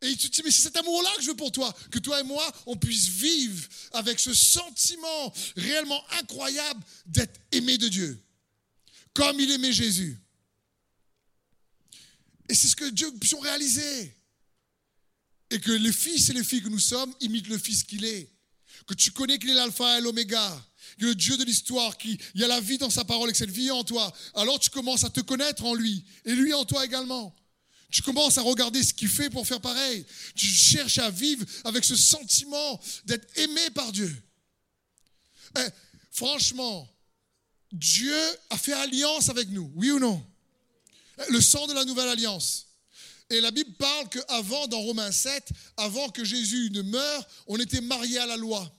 Et tu te dis, mais c'est cet amour-là que je veux pour toi, que toi et moi, on puisse vivre avec ce sentiment réellement incroyable d'être aimé de Dieu, comme il aimait Jésus. Et c'est ce que Dieu puisse réaliser. Et que les fils et les filles que nous sommes imitent le Fils qu'il est. Que tu connais qu'il est l'alpha et l'oméga. Que le Dieu de l'histoire, qu'il y a la vie dans sa parole et que cette vie en toi. Alors tu commences à te connaître en lui. Et lui en toi également. Tu commences à regarder ce qu'il fait pour faire pareil. Tu cherches à vivre avec ce sentiment d'être aimé par Dieu. Eh, franchement, Dieu a fait alliance avec nous, oui ou non? Eh, Le sang de la nouvelle alliance. Et la Bible parle qu'avant, dans Romains 7, avant que Jésus ne meure, on était marié à la loi.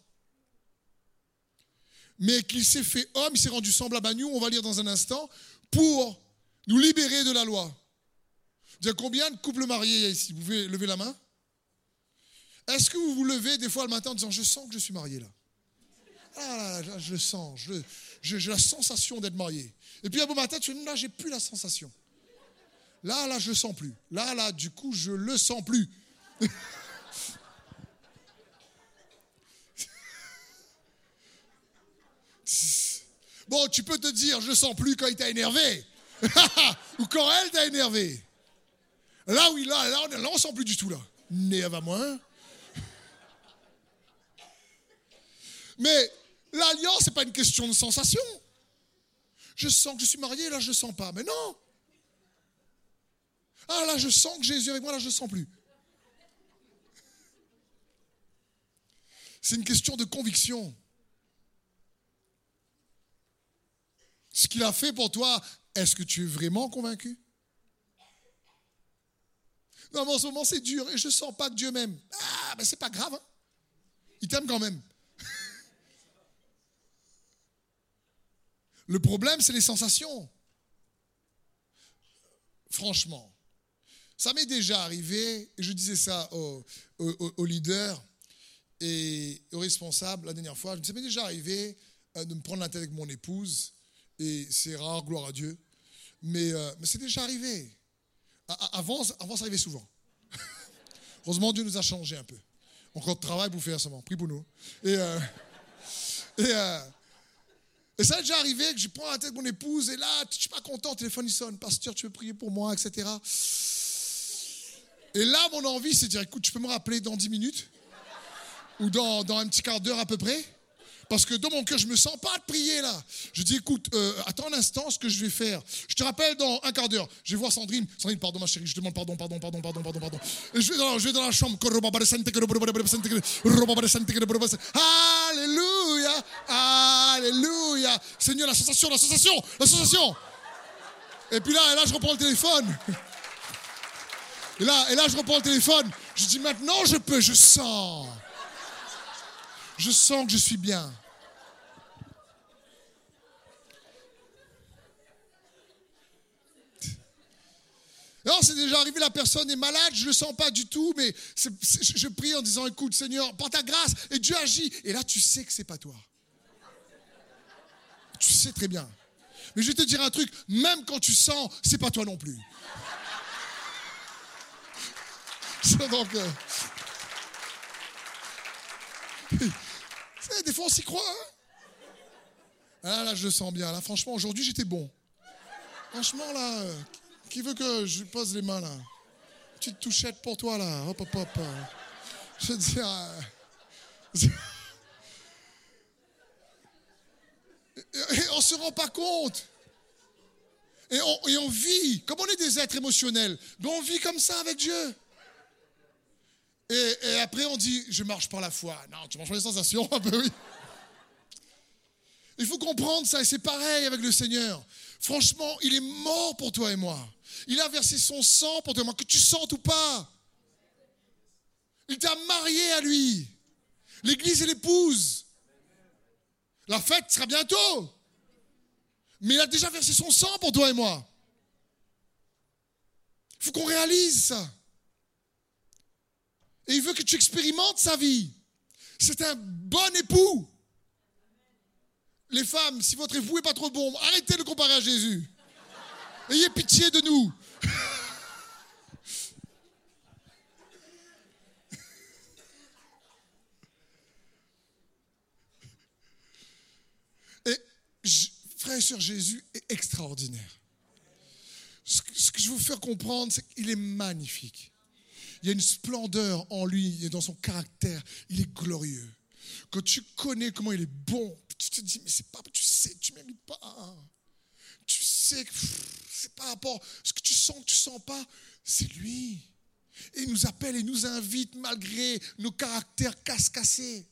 Mais qu'il s'est fait homme, il s'est rendu semblable à nous, on va lire dans un instant, pour nous libérer de la loi. Vous combien de couples mariés ici? Vous pouvez lever la main? Est-ce que vous vous levez des fois le matin en disant Je sens que je suis marié là? Ah là, je le sens, j'ai la sensation d'être marié. Et puis un beau matin, tu dis Là, j'ai plus la sensation. Là, là, je le sens plus. Là, là, du coup, je le sens plus. bon, tu peux te dire, je sens plus quand il t'a énervé. Ou quand elle t'a énervé. Là, oui, là, là, là, on sent plus du tout, là. Né moins. Mais l'alliance, n'est pas une question de sensation. Je sens que je suis marié, là, je ne sens pas. Mais non. Ah, là, je sens que Jésus est avec moi, là, je ne sens plus. C'est une question de conviction. Ce qu'il a fait pour toi, est-ce que tu es vraiment convaincu? Non, mais en ce moment, c'est dur et je ne sens pas Dieu m'aime. Ah, ben c'est pas grave. Hein. Il t'aime quand même. Le problème, c'est les sensations. Franchement. Ça m'est déjà arrivé, et je disais ça aux, aux, leaders et aux responsables la dernière fois, ça m'est déjà arrivé euh, de me prendre la tête avec mon épouse, et c'est rare, gloire à Dieu, mais, euh, mais c'est déjà arrivé. Avant, avant, ça arrivait souvent. Heureusement, Dieu nous a changé un peu. Encore de travail pour faire ça. Prie pour nous. Et, euh, euh, ça a déjà arrivé que je prends la tête de mon épouse et là, je suis pas content, le téléphone il sonne, pasteur, tu veux prier pour moi, etc. Et là, mon envie, c'est de dire, écoute, tu peux me rappeler dans 10 minutes? Ou dans un petit quart d'heure à peu près? Parce que dans mon cœur, je me sens pas de prier là. Je dis, écoute, euh, attends un instant, ce que je vais faire. Je te rappelle dans un quart d'heure. Je vais voir Sandrine. Sandrine, pardon ma chérie, je demande pardon, pardon, pardon, pardon, pardon, pardon. Et je vais dans, je vais dans la chambre. Alléluia, Alléluia. Seigneur, la sensation, la sensation, la sensation. Et puis là, et là, je reprends le téléphone. Et là, et là, je reprends le téléphone. Je dis maintenant, je peux, je sens. Je sens que je suis bien. Non, c'est déjà arrivé, la personne est malade, je ne le sens pas du tout, mais je prie en disant, écoute Seigneur, par ta grâce, et Dieu agit. Et là, tu sais que c'est pas toi. Tu sais très bien. Mais je vais te dire un truc, même quand tu sens, c'est pas toi non plus. Donc, des fois, on s'y croit. Hein ah là, je le sens bien. Là, franchement, aujourd'hui, j'étais bon. Franchement, là, qui veut que je pose les mains, là? Petite touchette pour toi, là. Hop, hop, hop. Je veux dire... Et on ne se rend pas compte. Et on, et on, vit, comme on est des êtres émotionnels, mais on vit comme ça avec Dieu. Et, après, on dit, je marche par la foi. Non, tu marches par les sensations, un peu, oui. Il faut comprendre ça, et c'est pareil avec le Seigneur. Franchement, il est mort pour toi et moi. Il a versé son sang pour toi et moi, que tu sentes ou pas. Il t'a marié à lui. L'église et l'épouse. La fête sera bientôt. Mais il a déjà versé son sang pour toi et moi. Il faut qu'on réalise ça. Et il veut que tu expérimentes sa vie. C'est un bon époux. Les femmes, si votre époux n'est pas trop bon, arrêtez de le comparer à Jésus. Ayez pitié de nous. Et frère et sœur, Jésus est extraordinaire. Ce que je veux vous faire comprendre, c'est qu'il est magnifique. Il y a une splendeur en lui et dans son caractère. Il est glorieux. Quand tu connais comment il est bon, tu te dis, mais c'est pas, tu sais, tu mérites pas. Tu sais que c'est par rapport ce que tu sens, que tu sens pas, c'est lui. Et il nous appelle et nous invite malgré nos caractères casse-cassés,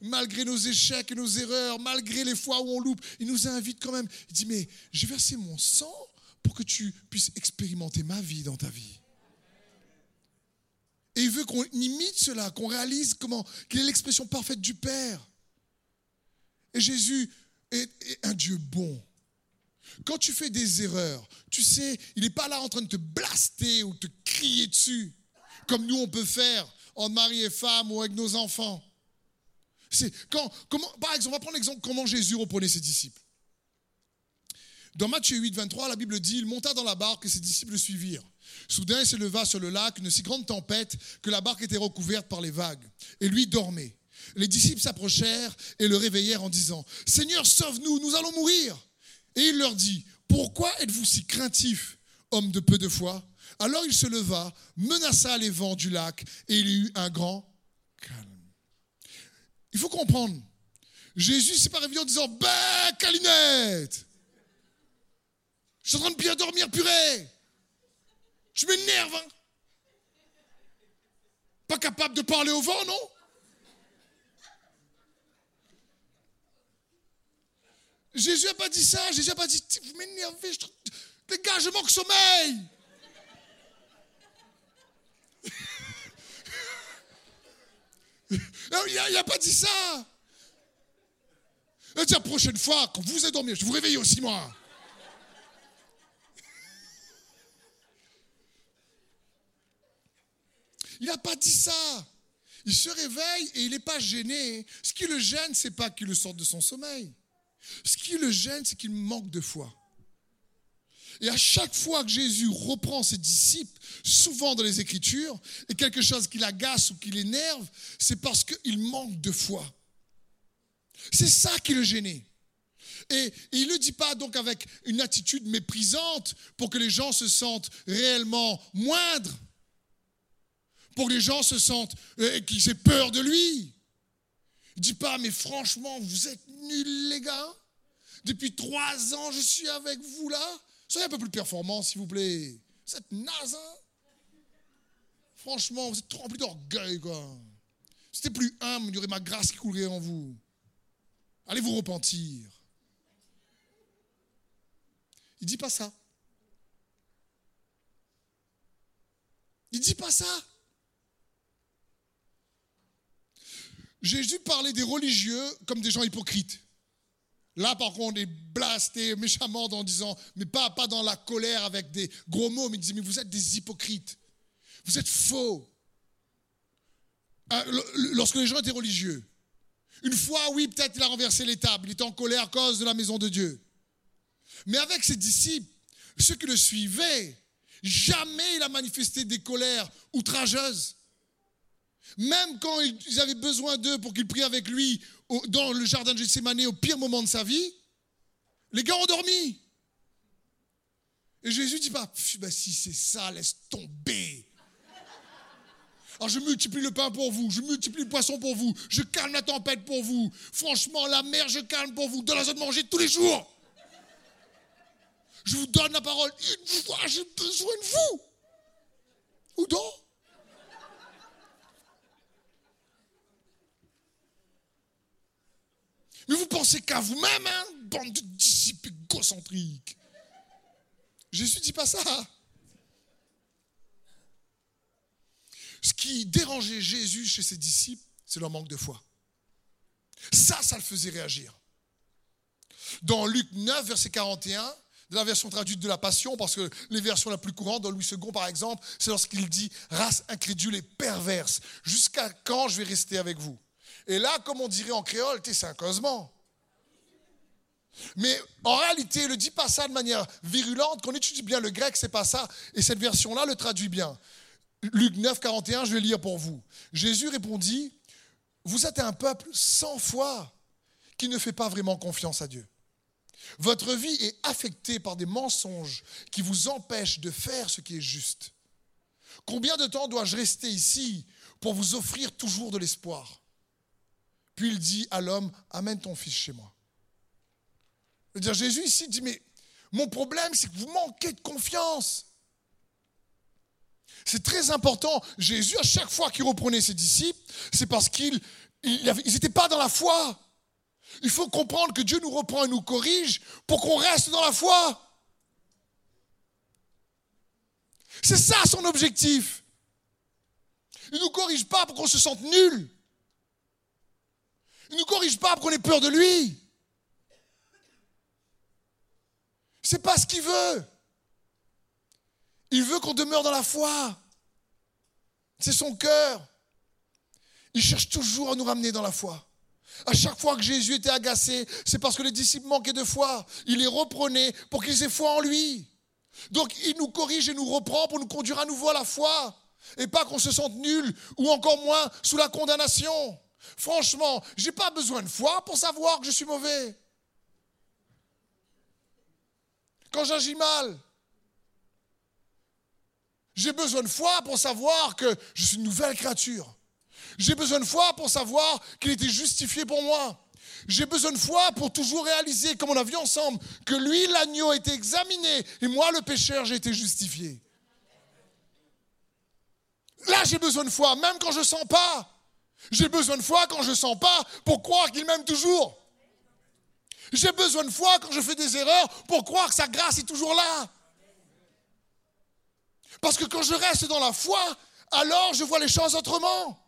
malgré nos échecs et nos erreurs, malgré les fois où on loupe. Il nous invite quand même. Il dit, mais j'ai versé mon sang pour que tu puisses expérimenter ma vie dans ta vie. Et il veut qu'on imite cela, qu'on réalise comment, qu'il est l'expression parfaite du Père. Et Jésus est, un Dieu bon. Quand tu fais des erreurs, tu sais, il n'est pas là en train de te blaster ou te crier dessus, comme nous on peut faire en mari et femme ou avec nos enfants. C'est quand, comment, par exemple, on va prendre l'exemple comment Jésus reprenait ses disciples. Dans Matthieu 8, 23, la Bible dit, il monta dans la barque et ses disciples le suivirent. Soudain, il se leva sur le lac une si grande tempête que la barque était recouverte par les vagues. Et lui dormait. Les disciples s'approchèrent et le réveillèrent en disant, Seigneur, sauve-nous, nous allons mourir. Et il leur dit, pourquoi êtes-vous si craintifs, hommes de peu de foi? Alors il se leva, menaça les vents du lac et il y eut un grand calme. Il faut comprendre, Jésus s'est pas réveillé en disant, ben, Calinette, je suis en train de bien dormir, purée. Je m'énerve. Hein Pas capable de parler au vent, non? Jésus n'a pas dit ça. Jésus n'a pas dit, vous m'énervez. Je... Les gars, je manque sommeil. il n'a pas dit ça. Dit la prochaine fois, quand vous êtes dormi, je vous réveille aussi, moi. Il n'a pas dit ça. Il se réveille et il n'est pas gêné. Ce qui le gêne, c'est pas qu'il le sorte de son sommeil. Ce qui le gêne, c'est qu'il manque de foi. Et à chaque fois que Jésus reprend ses disciples, souvent dans les Écritures, et quelque chose qui l'agace ou qui l'énerve, c'est parce qu'il manque de foi. C'est ça qui le gênait. Et, il ne le dit pas donc avec une attitude méprisante pour que les gens se sentent réellement moindres, pour que les gens se sentent, euh, qu'ils aient peur de lui. Il dit pas, mais franchement, vous êtes nuls, les gars. Depuis trois ans, je suis avec vous là. Soyez un peu plus performant, s'il vous plaît. Vous êtes naze, hein Franchement, vous êtes trop rempli d'orgueil, quoi. C'était plus humble, il y aurait ma grâce qui coulerait en vous. Allez vous repentir? Il dit pas ça. Il dit pas ça. Jésus parlait des religieux comme des gens hypocrites. Là, par contre, on est blasté méchamment en disant, mais pas, pas dans la colère avec des gros mots, mais il disait, mais vous êtes des hypocrites. Vous êtes faux. Ah, lorsque les gens étaient religieux, une fois, oui, peut-être il a renversé les il était en colère à cause de la maison de Dieu. Mais avec ses disciples, ceux qui le suivaient, jamais il a manifesté des colères outrageuses. Même quand ils avaient besoin d'eux pour qu'ils prient avec lui dans le jardin de Gethsemane au pire moment de sa vie, les gars ont dormi. Et Jésus dit pas, bah, si c'est ça, laisse tomber. Alors je multiplie le pain pour vous, je multiplie le poisson pour vous, je calme la tempête pour vous. Franchement, la mer, je calme pour vous. Donne la de manger tous les jours. Je vous donne la parole. Une fois, j'ai besoin de vous. Ou donc Mais vous pensez qu'à vous-même, hein, bande de disciples égocentriques. Jésus ne dit pas ça. Ce qui dérangeait Jésus chez ses disciples, c'est leur manque de foi. Ça, ça le faisait réagir. Dans Luc 9, verset 41, de la version traduite de la Passion, parce que les versions la plus courantes, dans Louis II par exemple, c'est lorsqu'il dit race incrédule et perverse, jusqu'à quand je vais rester avec vous? Et là, comme on dirait en créole, c'est un. Mais en réalité, il ne dit pas ça de manière virulente. Quand on étudie bien le grec, c'est pas ça. Et cette version-là le traduit bien. Luc 9, 41, je vais lire pour vous. Jésus répondit Vous êtes un peuple sans foi qui ne fait pas vraiment confiance à Dieu. Votre vie est affectée par des mensonges qui vous empêchent de faire ce qui est juste. Combien de temps dois-je rester ici pour vous offrir toujours de l'espoir? Puis il dit à l'homme, amène ton fils chez moi. dire Jésus ici dit, mais mon problème, c'est que vous manquez de confiance. C'est très important. Jésus, à chaque fois qu'il reprenait ses disciples, c'est parce qu'ils n'étaient pas dans la foi. Il faut comprendre que Dieu nous reprend et nous corrige pour qu'on reste dans la foi. C'est ça son objectif. Il ne nous corrige pas pour qu'on se sente nul. Il ne nous corrige pas pour qu'on ait peur de lui. C'est pas ce qu'il veut. Il veut qu'on demeure dans la foi. C'est son cœur. Il cherche toujours à nous ramener dans la foi. À chaque fois que Jésus était agacé, c'est parce que les disciples manquaient de foi. Il les reprenait pour qu'ils aient foi en lui. Donc il nous corrige et nous reprend pour nous conduire à nouveau à la foi. Et pas qu'on se sente nul ou encore moins sous la condamnation. Franchement, j'ai pas besoin de foi pour savoir que je suis mauvais. Quand j'agis mal, j'ai besoin de foi pour savoir que je suis une nouvelle créature. J'ai besoin de foi pour savoir qu'il était justifié pour moi. J'ai besoin de foi pour toujours réaliser, comme on a vu ensemble, que lui, l'agneau, a été examiné et moi, le pécheur, j'ai été justifié. Là, j'ai besoin de foi, même quand je ne sens pas. J'ai besoin de foi quand je ne sens pas pour croire qu'il m'aime toujours. J'ai besoin de foi quand je fais des erreurs pour croire que sa grâce est toujours là. Parce que quand je reste dans la foi, alors je vois les choses autrement.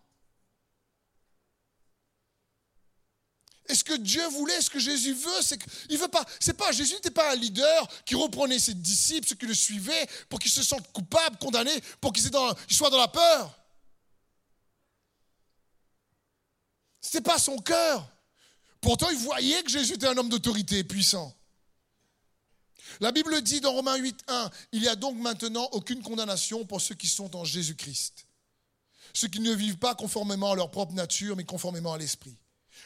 Et ce que Dieu voulait, ce que Jésus veut, c'est qu'il veut pas. C'est pas Jésus n'était pas un leader qui reprenait ses disciples, ceux qui le suivaient, pour qu'ils se sentent coupables, condamnés, pour qu'ils soient dans la peur. Ce n'était pas son cœur. Pourtant, il voyait que Jésus était un homme d'autorité puissant. La Bible dit dans Romains 8, 1, il n'y a donc maintenant aucune condamnation pour ceux qui sont en Jésus-Christ. Ceux qui ne vivent pas conformément à leur propre nature, mais conformément à l'Esprit.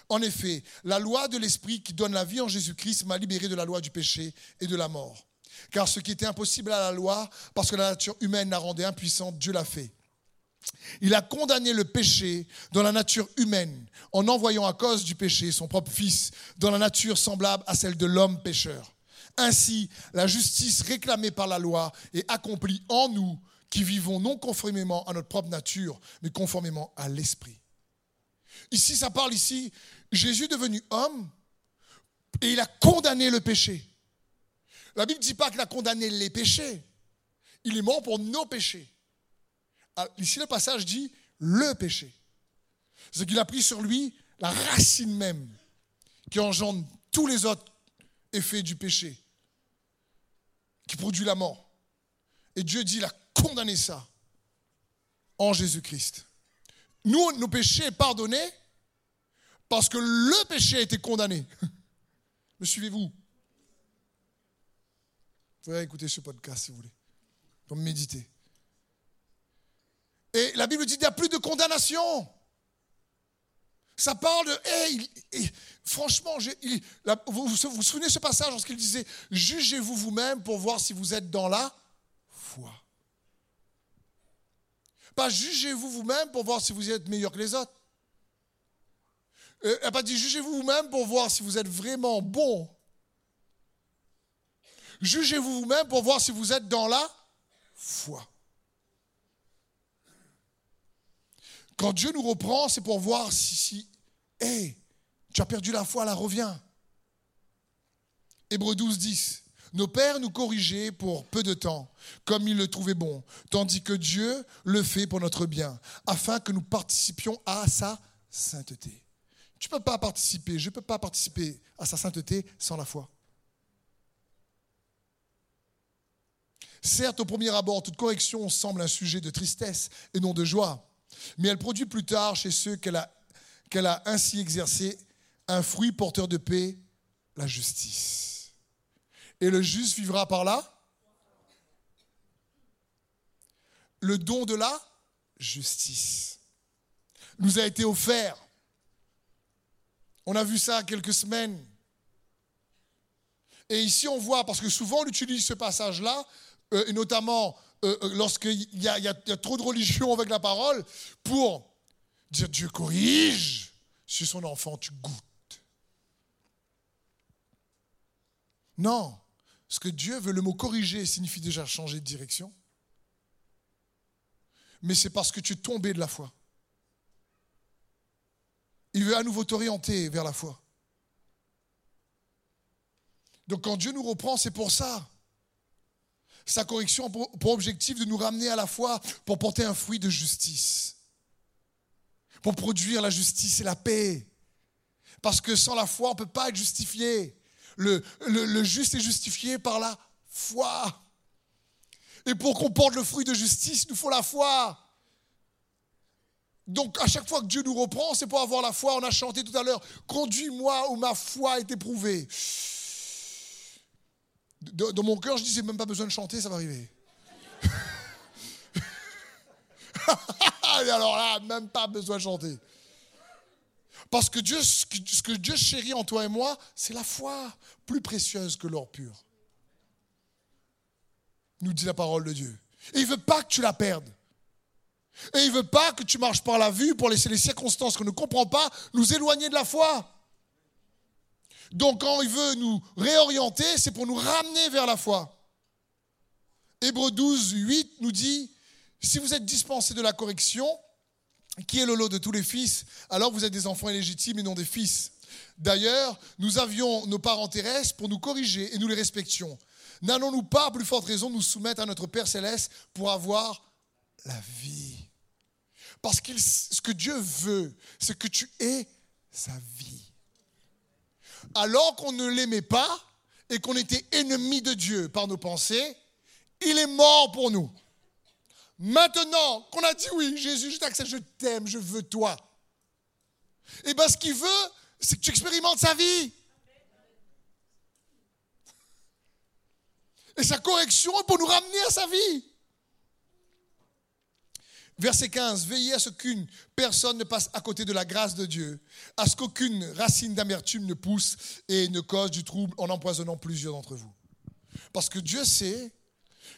En effet, la loi de l'Esprit qui donne la vie en Jésus-Christ m'a libéré de la loi du péché et de la mort. Car ce qui était impossible à la loi, parce que la nature humaine la rendait impuissante, Dieu l'a fait. Il a condamné le péché dans la nature humaine en envoyant à cause du péché son propre Fils dans la nature semblable à celle de l'homme pécheur. Ainsi, la justice réclamée par la loi est accomplie en nous qui vivons non conformément à notre propre nature, mais conformément à l'Esprit. Ici, ça parle ici, Jésus devenu homme et il a condamné le péché. La Bible ne dit pas qu'il a condamné les péchés. Il est mort pour nos péchés. Ah, ici, le passage dit le péché. C'est qu'il a pris sur lui la racine même qui engendre tous les autres effets du péché, qui produit la mort. Et Dieu dit, il a condamné ça en Jésus-Christ. Nous, nos péchés pardonnés parce que le péché a été condamné. Me suivez-vous? Vous pouvez écouter ce podcast si vous voulez, pour méditer. Et la Bible dit qu'il n'y a plus de condamnation. Ça parle de, hey, franchement, vous, vous, vous souvenez de ce passage lorsqu'il disait, jugez-vous vous-même pour voir si vous êtes dans la foi. Pas jugez-vous vous-même pour voir si vous êtes meilleur que les autres. Euh, elle n'a pas dit jugez-vous vous-même pour voir si vous êtes vraiment bon. Jugez-vous vous-même pour voir si vous êtes dans la foi. Quand Dieu nous reprend, c'est pour voir si, si hé, tu as perdu la foi, là, reviens. Hébreu 12, 10. Nos pères nous corrigeaient pour peu de temps, comme ils le trouvaient bon, tandis que Dieu le fait pour notre bien, afin que nous participions à sa sainteté. Tu ne peux pas participer, je ne peux pas participer à sa sainteté sans la foi. Certes, au premier abord, toute correction semble un sujet de tristesse et non de joie, mais elle produit plus tard chez ceux qu'elle a, a ainsi exercé un fruit porteur de paix, la justice. Et le juste vivra par là? Le don de la justice nous a été offert. On a vu ça quelques semaines. Et ici, on voit, parce que souvent on utilise ce passage-là, euh, et notamment euh, euh, lorsqu'il y, a- trop de religion avec la parole, pour dire Dieu corrige sur son enfant, tu goûtes. Non, ce que Dieu veut, le mot corriger signifie déjà changer de direction. Mais c'est parce que tu es tombé de la foi. Il veut à nouveau t'orienter vers la foi. Donc quand Dieu nous reprend, c'est pour ça. Sa correction pour, pour objectif de nous ramener à la foi pour porter un fruit de justice. Pour produire la justice et la paix. Parce que sans la foi, on ne peut pas être justifié. Le, le- le juste est justifié par la foi. Et pour qu'on porte le fruit de justice, il nous faut la foi. Donc à chaque fois que Dieu nous reprend, c'est pour avoir la foi. On a chanté tout à l'heure, conduis-moi où ma foi est éprouvée. Dans mon cœur, je dis, j'ai même pas besoin de chanter, ça va arriver. Et alors là, même pas besoin de chanter. Parce que Dieu, ce que Dieu chérit en toi et moi, c'est la foi, plus précieuse que l'or pur. Nous dit la parole de Dieu. Et il veut pas que tu la perdes. Et il veut pas que tu marches par la vue pour laisser les circonstances qu'on ne comprend pas nous éloigner de la foi. Donc quand il veut nous réorienter, c'est pour nous ramener vers la foi. Hébreux 12, 8 nous dit, si vous êtes dispensés de la correction, qui est le lot de tous les fils, alors vous êtes des enfants illégitimes et non des fils. D'ailleurs, nous avions nos parents terrestres pour nous corriger et nous les respections. N'allons-nous pas, à plus forte raison, nous soumettre à notre Père céleste pour avoir la vie? Parce que ce que Dieu veut, c'est que tu aies sa vie. Alors qu'on ne l'aimait pas et qu'on était ennemi de Dieu par nos pensées, il est mort pour nous. Maintenant qu'on a dit oui, Jésus, je t'accepte, je t'aime, je veux toi. Et bien ce qu'il veut, c'est que tu expérimentes sa vie. Et sa correction pour nous ramener à sa vie. Verset 15, veillez à ce qu'une personne ne passe à côté de la grâce de Dieu, à ce qu'aucune racine d'amertume ne pousse et ne cause du trouble en empoisonnant plusieurs d'entre vous. Parce que Dieu sait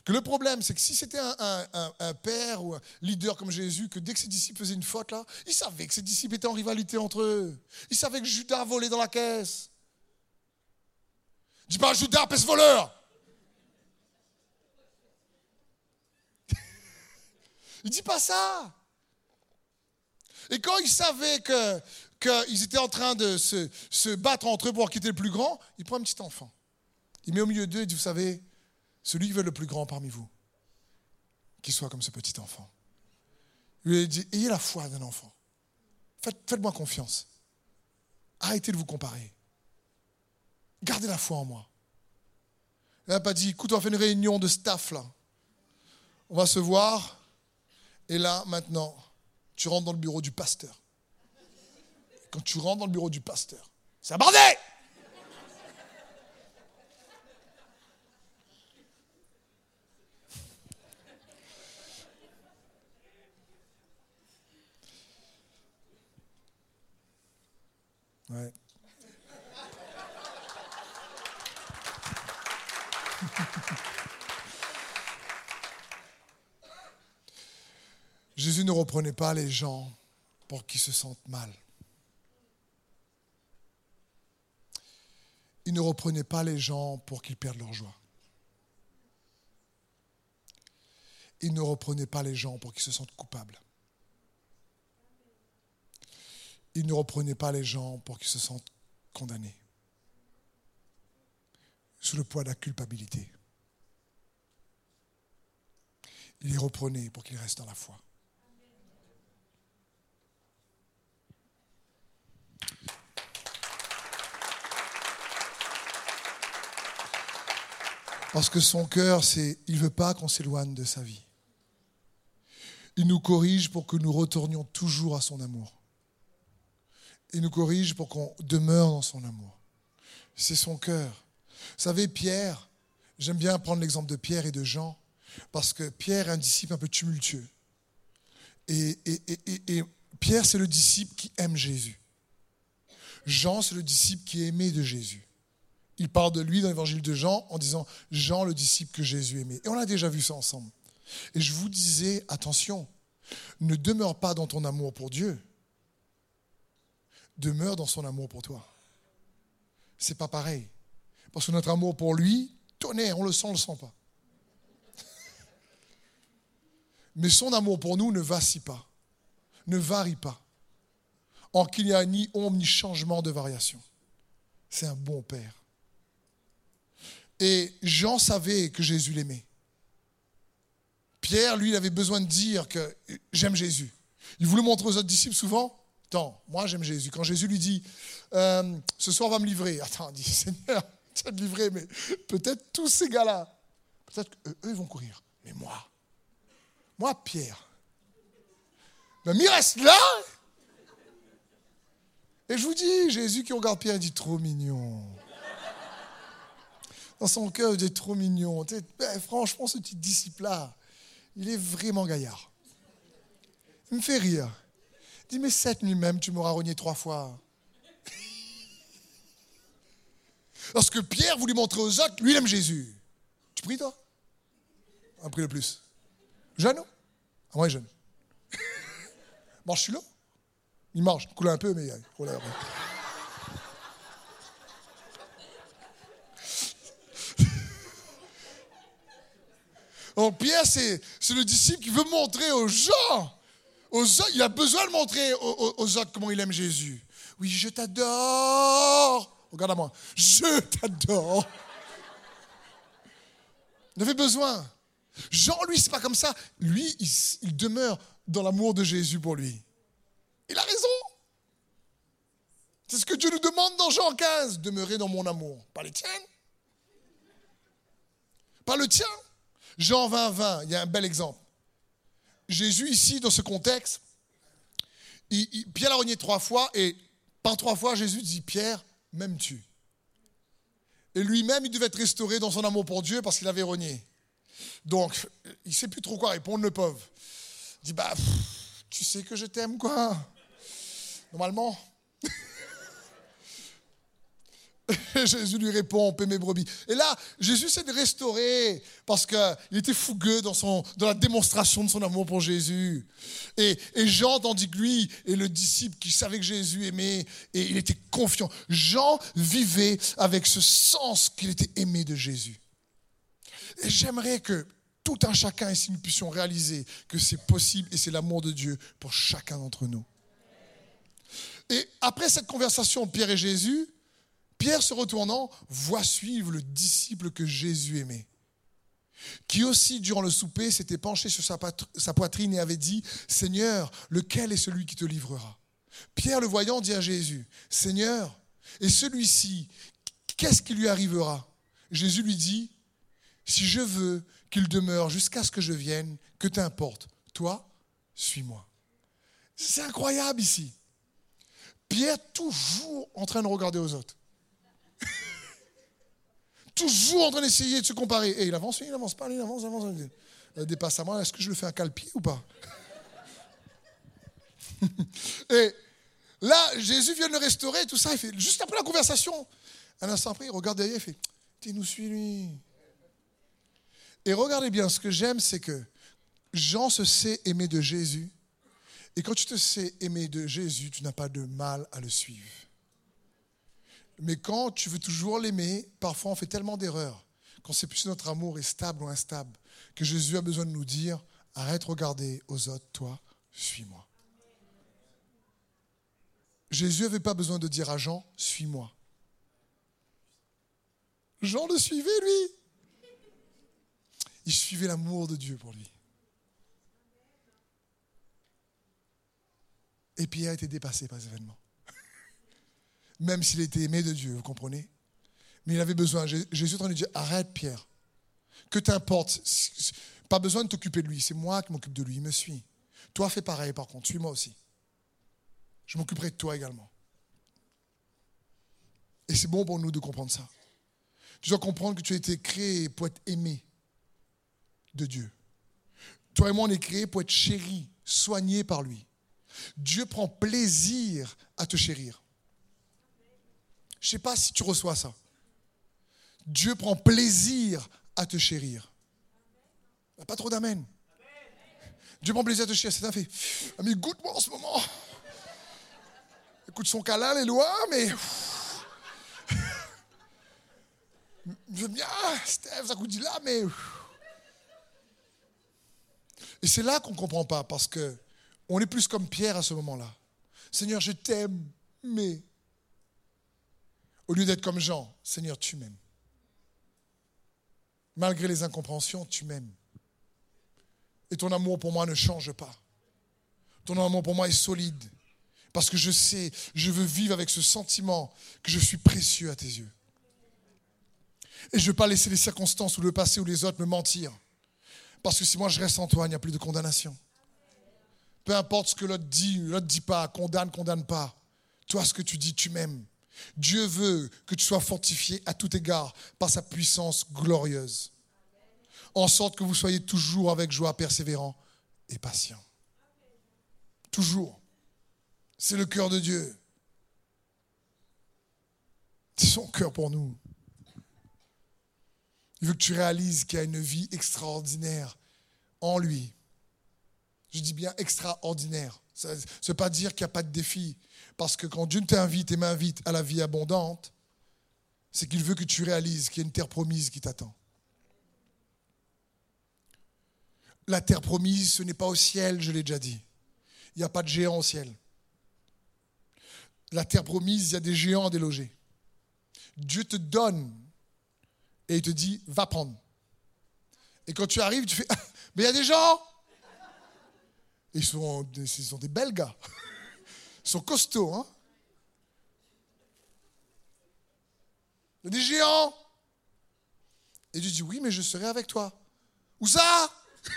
que le problème, c'est que si c'était un, père ou un leader comme Jésus, que dès que ses disciples faisaient une faute, là, il savait que ses disciples étaient en rivalité entre eux. Il savait que Judas volait dans la caisse. Dis pas Judas, pèse voleur. Il dit pas ça. Et quand il savait que qu'ils étaient en train de se, se battre entre eux pour quitter le plus grand, il prend un petit enfant. Il met au milieu d'eux et dit, vous savez, celui qui veut le plus grand parmi vous, qu'il soit comme ce petit enfant. Il lui dit, ayez la foi d'un enfant. Faites, faites-moi confiance. Arrêtez de vous comparer. Gardez la foi en moi. Il n'a pas dit, écoute, on va faire une réunion de staff là. On va se voir. Et là, maintenant, tu rentres dans le bureau du pasteur. Quand tu rentres dans le bureau du pasteur, c'est un bordel Ouais. Jésus ne reprenait pas les gens pour qu'ils se sentent mal. Il ne reprenait pas les gens pour qu'ils perdent leur joie. Il ne reprenait pas les gens pour qu'ils se sentent coupables. Il ne reprenait pas les gens pour qu'ils se sentent condamnés, sous le poids de la culpabilité. Il les reprenait pour qu'ils restent dans la foi. Parce que son cœur, c'est, il veut pas qu'on s'éloigne de sa vie. Il nous corrige pour que nous retournions toujours à son amour. Il nous corrige pour qu'on demeure dans son amour. C'est son cœur. Vous savez, Pierre, j'aime bien prendre l'exemple de Pierre et de Jean, parce que Pierre est un disciple un peu tumultueux. Et, et- et- et- et Pierre, c'est le disciple qui aime Jésus. Jean, c'est le disciple qui est aimé de Jésus. Il parle de lui dans l'évangile de Jean en disant Jean, le disciple que Jésus aimait. Et on a déjà vu ça ensemble. Et je vous disais, attention, ne demeure pas dans ton amour pour Dieu. Demeure dans son amour pour toi. C'est pas pareil. Parce que notre amour pour lui, tonnerre, on le sent, on le sent pas. Mais son amour pour nous ne vacille pas, ne varie pas. En qu'il n'y a ni ombre ni changement de variation. C'est un bon Père. Et Jean savait que Jésus l'aimait. Pierre, lui, il avait besoin de dire que j'aime Jésus. Il voulait montrer aux autres disciples souvent, attends, moi j'aime Jésus. Quand Jésus lui dit, euh, ce soir on va me livrer, attends, il dit, Seigneur, tu vas te livrer, mais peut-être tous ces gars-là, peut-être qu'eux, ils vont courir. Mais moi, moi, Pierre, mais il reste là. Et je vous dis, Jésus qui regarde Pierre, il dit, trop mignon son cœur, il est trop mignon. Ben, franchement, ce petit disciple-là, il est vraiment gaillard. Il me fait rire. Il dit, mais cette nuit même, tu m'auras rogné trois fois. Lorsque Pierre voulait montrer aux autres, lui, il aime Jésus. Tu pries, toi? Un prix le plus. Jeune ah, Moi, jeune. marche tu là Il marche, il coule un peu, mais il roule Donc Pierre, c'est le disciple qui veut montrer aux gens, aux il a besoin de montrer aux, autres comment il aime Jésus. Oui, je t'adore. Regarde à moi. Je t'adore. Il avait besoin. Jean, lui, c'est pas comme ça. Lui, il, demeure dans l'amour de Jésus pour lui. Il a raison. C'est ce que Dieu nous demande dans Jean 15, demeurer dans mon amour. Pas les tiens. Pas le tien. Jean 20, 20, il y a un bel exemple. Jésus, ici, dans ce contexte, Pierre l'a renié trois fois et par trois fois, Jésus dit Pierre, m'aimes-tu? Et lui-même, il devait être restauré dans son amour pour Dieu parce qu'il avait renié. Donc, il ne sait plus trop quoi répondre, le pauvre. Il dit Bah, tu sais que je t'aime, quoi. Normalement. Jésus lui répond, paie mes brebis. Et là, Jésus s'est de restaurer parce qu'il était fougueux dans, son, dans la démonstration de son amour pour Jésus. Et, et Jean, tandis que lui est le disciple qui savait que Jésus aimait, et il était confiant. Jean vivait avec ce sens qu'il était aimé de Jésus. Et j'aimerais que tout un chacun ici, nous puissions réaliser que c'est possible et c'est l'amour de Dieu pour chacun d'entre nous. Et après cette conversation, Pierre et Jésus, Pierre, se retournant, voit suivre le disciple que Jésus aimait, qui aussi, durant le souper, s'était penché sur sa poitrine et avait dit, Seigneur, lequel est celui qui te livrera? Pierre, le voyant, dit à Jésus, Seigneur, et celui-ci, qu'est-ce qui lui arrivera? Jésus lui dit, Si je veux qu'il demeure jusqu'à ce que je vienne, que t'importe, toi, suis-moi. C'est incroyable ici. Pierre toujours en train de regarder aux autres. Toujours en train d'essayer de se comparer. Et il avance, il avance pas, il avance, il avance. Il dépasse à moi, est-ce que je le fais un calpier ou pas? Et là, Jésus vient de le restaurer, tout ça. Il fait, juste après la conversation, un instant après, il regarde derrière, il fait Tu nous suis lui. Et regardez bien, ce que j'aime, c'est que Jean se sait aimer de Jésus. Et quand tu te sais aimer de Jésus, tu n'as pas de mal à le suivre. Mais quand tu veux toujours l'aimer, parfois on fait tellement d'erreurs, qu'on ne sait plus si notre amour est stable ou instable, que Jésus a besoin de nous dire, arrête de regarder aux autres, toi, suis-moi. Jésus n'avait pas besoin de dire à Jean, suis-moi. Jean le suivait, lui. Il suivait l'amour de Dieu pour lui. Et Pierre a été dépassé par les événements même s'il était aimé de Dieu, vous comprenez? Mais il avait besoin. Jésus est en train de dire arrête, Pierre. Que t'importe. Pas besoin de t'occuper de lui. C'est moi qui m'occupe de lui. Il me suit. Toi, fais pareil, par contre. Suis-moi aussi. Je m'occuperai de toi également. Et c'est bon pour nous de comprendre ça. Tu dois comprendre que tu as été créé pour être aimé de Dieu. Toi et moi, on est créé pour être chéri, soigné par lui. Dieu prend plaisir à te chérir. Je ne sais pas si tu reçois ça. Dieu prend plaisir à te chérir. Pas trop d'amen. Dieu prend plaisir à te chérir, c'est un fait. Mais goûte-moi en ce moment. Écoute, son câlin est loin, mais. Je bien, Steph, ça goûte là, mais. Et c'est là qu'on ne comprend pas, parce que on est plus comme Pierre à ce moment-là. Seigneur, je t'aime, mais. Au lieu d'être comme Jean, Seigneur, tu m'aimes. Malgré les incompréhensions, tu m'aimes. Et ton amour pour moi ne change pas. Ton amour pour moi est solide. Parce que je sais, je veux vivre avec ce sentiment que je suis précieux à tes yeux. Et je ne veux pas laisser les circonstances ou le passé ou les autres me mentir. Parce que si moi je reste en toi, il n'y a plus de condamnation. Peu importe ce que l'autre dit, l'autre dit pas, condamne, condamne pas. Toi, ce que tu dis, tu m'aimes. Dieu veut que tu sois fortifié à tout égard par sa puissance glorieuse. En sorte que vous soyez toujours avec joie, persévérant et patient. Toujours. C'est le cœur de Dieu. C'est son cœur pour nous. Il veut que tu réalises qu'il y a une vie extraordinaire en lui. Je dis bien extraordinaire. Ça ne pas dire qu'il n'y a pas de défi. Parce que quand Dieu t'invite et m'invite à la vie abondante, c'est qu'il veut que tu réalises qu'il y a une terre promise qui t'attend. La terre promise, ce n'est pas au ciel, je l'ai déjà dit. Il n'y a pas de géant au ciel. La terre promise, il y a des géants à déloger. Dieu te donne et il te dit, va prendre. Et quand tu arrives, tu fais, mais il y a des gens. Ils sont, ils sont des belles gars. Sont costauds, hein Il y a des géants. Et Dieu dit, oui, mais je serai avec toi. Où ça?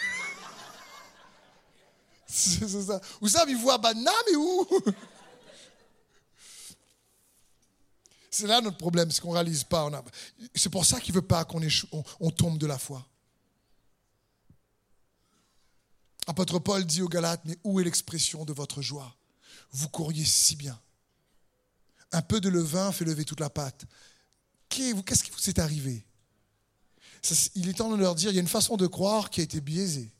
Où ça, il voit Banna, mais où? C'est là notre problème, c'est qu'on ne réalise pas. C'est pour ça qu'il ne veut pas qu'on on tombe de la foi. Apôtre Paul dit aux Galates, mais où est l'expression de votre joie? Vous courriez si bien. Un peu de levain fait lever toute la pâte. Qu'est-ce qui vous est arrivé? Il est temps de leur dire, il y a une façon de croire qui a été biaisée.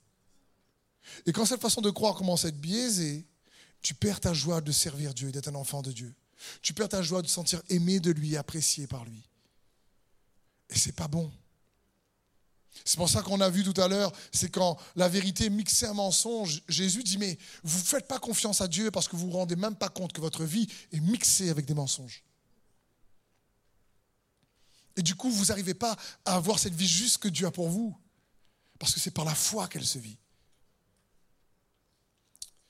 Et quand cette façon de croire commence à être biaisée, tu perds ta joie de servir Dieu et d'être un enfant de Dieu. Tu perds ta joie de sentir aimé de lui, apprécié par lui. Et c'est pas bon. C'est pour ça qu'on a vu tout à l'heure, c'est quand la vérité mixait un mensonge, Jésus dit, mais vous ne faites pas confiance à Dieu parce que vous ne vous rendez même pas compte que votre vie est mixée avec des mensonges. Et du coup, vous n'arrivez pas à avoir cette vie juste que Dieu a pour vous, parce que c'est par la foi qu'elle se vit.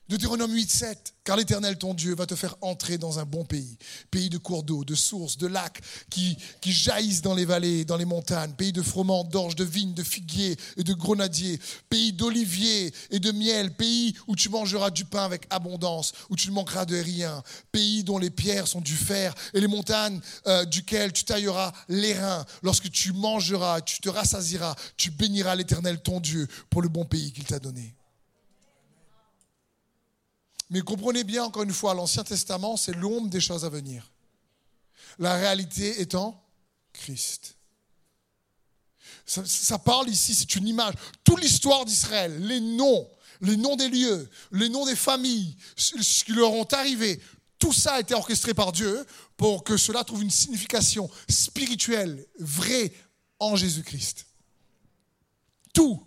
Deutéronome 8, 7, car l'Éternel, ton Dieu, va te faire entrer dans un bon pays, pays de cours d'eau, de sources, de lacs qui, qui jaillissent dans les vallées, dans les montagnes, pays de froment, d'orge, de vignes, de figuiers et de grenadiers, pays d'oliviers et de miel, pays où tu mangeras du pain avec abondance, où tu ne manqueras de rien, pays dont les pierres sont du fer et les montagnes euh, duquel tu tailleras les reins. Lorsque tu mangeras, tu te rassasiras, tu béniras l'Éternel, ton Dieu, pour le bon pays qu'il t'a donné. Mais comprenez bien, encore une fois, l'Ancien Testament, c'est l'ombre des choses à venir. La réalité étant Christ. Ça, parle ici, c'est une image. Toute l'histoire d'Israël, les noms, les noms des lieux, les noms des familles, ce qui leur ont arrivé, tout ça a été orchestré par Dieu pour que cela trouve une signification spirituelle, vraie en Jésus-Christ. Tout.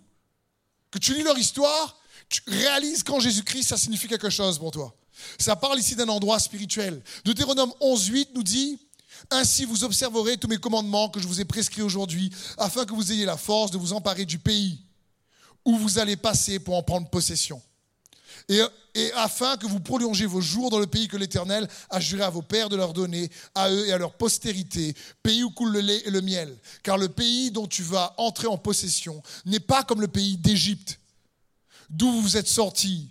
Que tu lis leur histoire, tu réalises qu'en Jésus-Christ, ça signifie quelque chose pour toi. Ça parle ici d'un endroit spirituel. Deutéronome 11.8 nous dit, Ainsi vous observerez tous mes commandements que je vous ai prescrits aujourd'hui, afin que vous ayez la force de vous emparer du pays où vous allez passer pour en prendre possession. Et, et, afin que vous prolongez vos jours dans le pays que l'Éternel a juré à vos pères de leur donner, à eux et à leur postérité, pays où coule le lait et le miel. Car le pays dont tu vas entrer en possession n'est pas comme le pays d'Égypte d'où vous êtes sortis,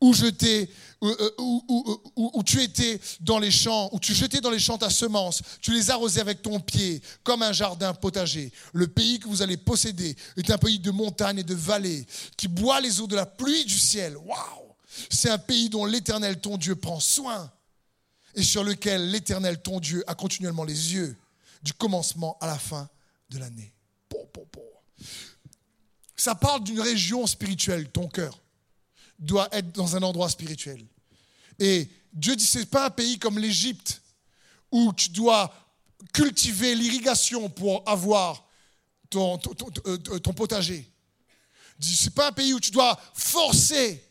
où, je euh, où, tu étais dans les champs, où tu jetais dans les champs ta semence, tu les arrosais avec ton pied, comme un jardin potager. Le pays que vous allez posséder est un pays de montagnes et de vallées, qui boit les eaux de la pluie du ciel. Waouh C'est un pays dont l'Éternel, ton Dieu, prend soin, et sur lequel l'Éternel, ton Dieu, a continuellement les yeux, du commencement à la fin de l'année. Ça parle d'une région spirituelle, ton cœur doit être dans un endroit spirituel. Et Dieu dit, ce n'est pas un pays comme l'Égypte où tu dois cultiver l'irrigation pour avoir ton, ton, euh, potager. Ce n'est pas un pays où tu dois forcer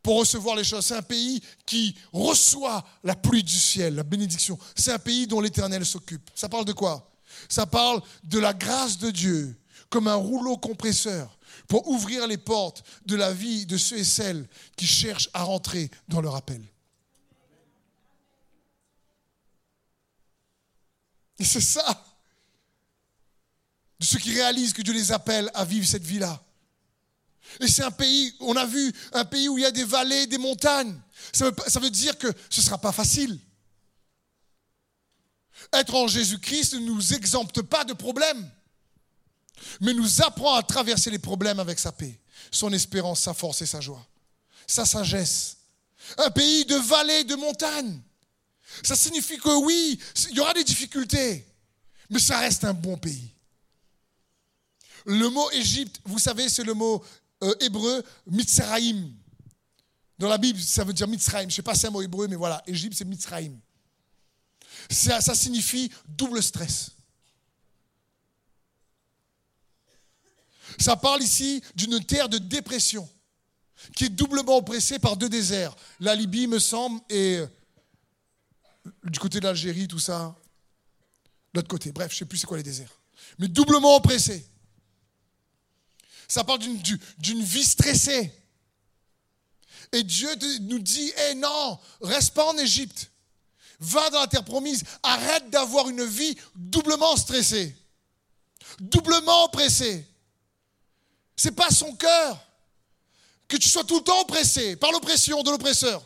pour recevoir les choses. C'est un pays qui reçoit la pluie du ciel, la bénédiction. C'est un pays dont l'Éternel s'occupe. Ça parle de quoi? Ça parle de la grâce de Dieu comme un rouleau compresseur pour ouvrir les portes de la vie de ceux et celles qui cherchent à rentrer dans leur appel. Et c'est ça, de ceux qui réalisent que Dieu les appelle à vivre cette vie-là. Et c'est un pays, on a vu, un pays où il y a des vallées, des montagnes. Ça veut, dire que ce ne sera pas facile. Être en Jésus-Christ ne nous exempte pas de problèmes mais nous apprend à traverser les problèmes avec sa paix, son espérance, sa force et sa joie, sa sagesse. Un pays de vallées, de montagnes. Ça signifie que oui, il y aura des difficultés, mais ça reste un bon pays. Le mot Égypte, vous savez, c'est le mot euh, hébreu Mitzraïm. Dans la Bible, ça veut dire Mitzraïm. Je ne sais pas si c'est un mot hébreu, mais voilà, Égypte, c'est Mitzraïm. ça signifie double stress. Ça parle ici d'une terre de dépression qui est doublement oppressée par deux déserts. La Libye, me semble, et du côté de l'Algérie, tout ça. L'autre côté. Bref, je ne sais plus c'est quoi les déserts. Mais doublement oppressée. Ça parle d'une vie stressée. Et Dieu nous dit, eh non, reste pas en Égypte. Va dans la terre promise. Arrête d'avoir une vie doublement stressée. Doublement oppressée. C'est pas son cœur. Que tu sois tout le temps oppressé par l'oppression de l'oppresseur.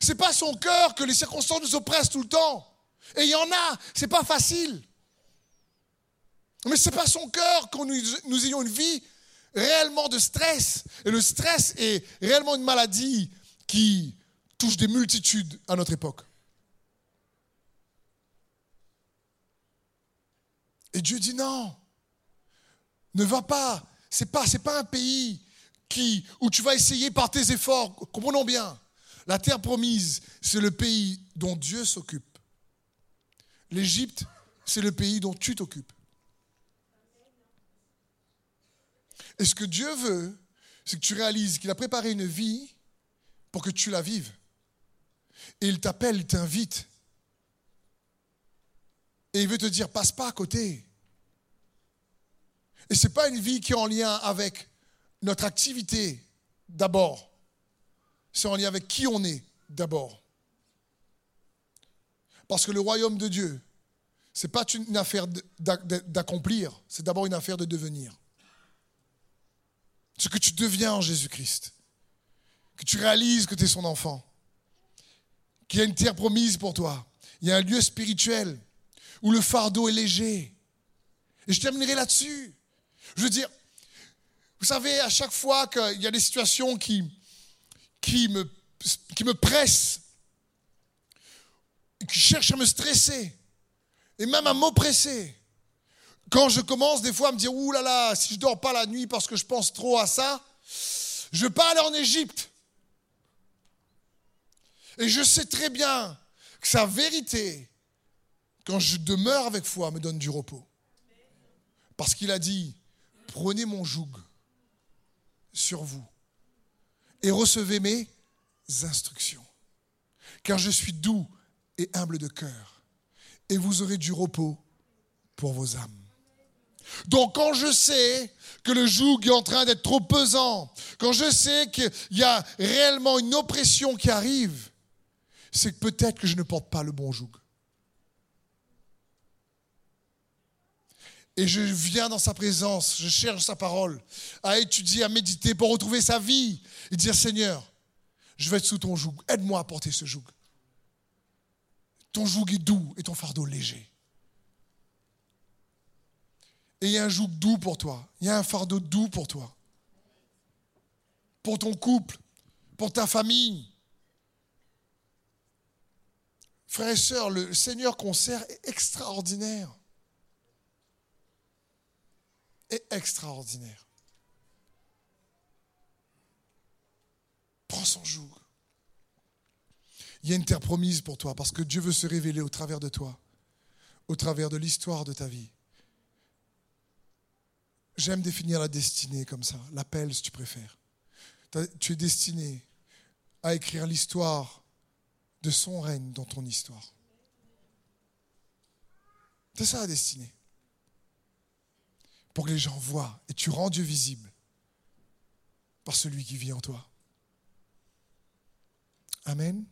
C'est pas son cœur que les circonstances nous oppressent tout le temps. Et il y en a, c'est pas facile. Mais c'est pas son cœur que nous, nous ayons une vie réellement de stress. Et le stress est réellement une maladie qui touche des multitudes à notre époque. Et Dieu dit non, ne va pas c'est pas, c'est pas un pays qui, où tu vas essayer par tes efforts. Comprenons bien. La terre promise, c'est le pays dont Dieu s'occupe. L'Égypte, c'est le pays dont tu t'occupes. Et ce que Dieu veut, c'est que tu réalises qu'il a préparé une vie pour que tu la vives. Et il t'appelle, il t'invite. Et il veut te dire, passe pas à côté. Et ce n'est pas une vie qui est en lien avec notre activité d'abord. C'est en lien avec qui on est d'abord. Parce que le royaume de Dieu, ce n'est pas une affaire d'accomplir, c'est d'abord une affaire de devenir. Ce que tu deviens en Jésus-Christ, que tu réalises que tu es son enfant, qu'il y a une terre promise pour toi, il y a un lieu spirituel où le fardeau est léger. Et je terminerai là-dessus. Je veux dire, vous savez, à chaque fois qu'il y a des situations qui, qui, me, qui me pressent, qui cherchent à me stresser, et même à m'oppresser, quand je commence des fois à me dire, ouh là là, si je dors pas la nuit parce que je pense trop à ça, je ne vais pas aller en Égypte. Et je sais très bien que sa vérité, quand je demeure avec foi, me donne du repos. Parce qu'il a dit, prenez mon joug sur vous et recevez mes instructions. Car je suis doux et humble de cœur, et vous aurez du repos pour vos âmes. Donc quand je sais que le joug est en train d'être trop pesant, quand je sais qu'il y a réellement une oppression qui arrive, c'est que peut-être que je ne porte pas le bon joug. Et je viens dans sa présence, je cherche sa parole, à étudier, à méditer pour retrouver sa vie et dire Seigneur, je vais être sous ton joug, aide-moi à porter ce joug. Ton joug est doux et ton fardeau léger. Et il y a un joug doux pour toi, il y a un fardeau doux pour toi, pour ton couple, pour ta famille. Frères et sœurs, le Seigneur qu'on sert est extraordinaire. Est extraordinaire. Prends son joug. Il y a une terre promise pour toi parce que Dieu veut se révéler au travers de toi, au travers de l'histoire de ta vie. J'aime définir la destinée comme ça, l'appel si tu préfères. Tu es destiné à écrire l'histoire de son règne dans ton histoire. C'est ça la destinée. Pour que les gens voient et tu rends Dieu visible par celui qui vit en toi. Amen.